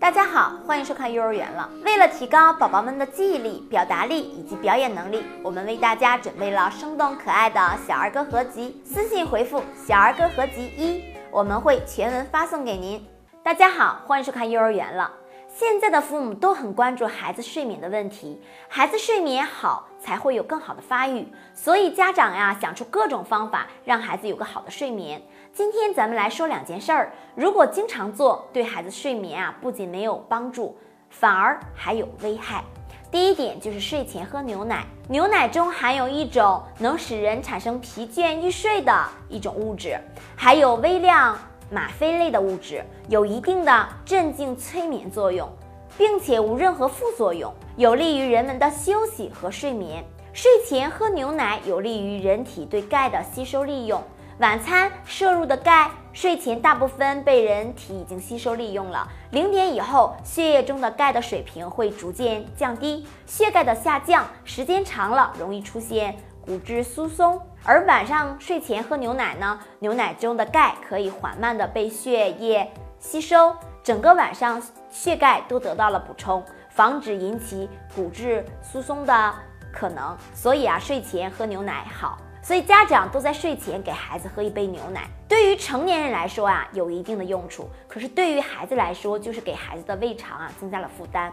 大家好，欢迎收看幼儿园了。为了提高宝宝们的记忆力、表达力以及表演能力，我们为大家准备了生动可爱的小儿歌合集。私信回复“小儿歌合集一”，我们会全文发送给您。大家好，欢迎收看幼儿园了。现在的父母都很关注孩子睡眠的问题，孩子睡眠好才会有更好的发育，所以家长呀想出各种方法让孩子有个好的睡眠。今天咱们来说两件事儿，如果经常做，对孩子睡眠啊不仅没有帮助，反而还有危害。第一点就是睡前喝牛奶，牛奶中含有一种能使人产生疲倦欲睡的一种物质，还有微量。吗啡类的物质有一定的镇静催眠作用，并且无任何副作用，有利于人们的休息和睡眠。睡前喝牛奶有利于人体对钙的吸收利用。晚餐摄入的钙，睡前大部分被人体已经吸收利用了。零点以后，血液中的钙的水平会逐渐降低，血钙的下降时间长了，容易出现。骨质疏松，而晚上睡前喝牛奶呢，牛奶中的钙可以缓慢的被血液吸收，整个晚上血钙都得到了补充，防止引起骨质疏松的可能。所以啊，睡前喝牛奶好，所以家长都在睡前给孩子喝一杯牛奶。对于成年人来说啊，有一定的用处，可是对于孩子来说，就是给孩子的胃肠啊增加了负担。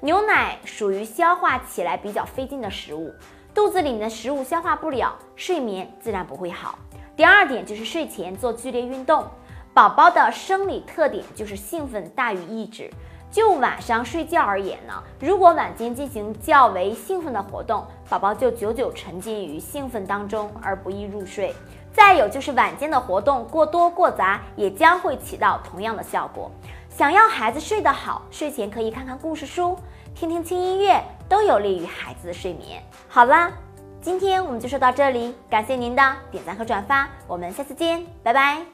牛奶属于消化起来比较费劲的食物。肚子里面的食物消化不了，睡眠自然不会好。第二点就是睡前做剧烈运动。宝宝的生理特点就是兴奋大于抑制。就晚上睡觉而言呢，如果晚间进行较为兴奋的活动，宝宝就久久沉浸于兴奋当中而不易入睡。再有就是晚间的活动过多过杂，也将会起到同样的效果。想要孩子睡得好，睡前可以看看故事书，听听轻音乐。都有利于孩子的睡眠。好啦，今天我们就说到这里，感谢您的点赞和转发，我们下次见，拜拜。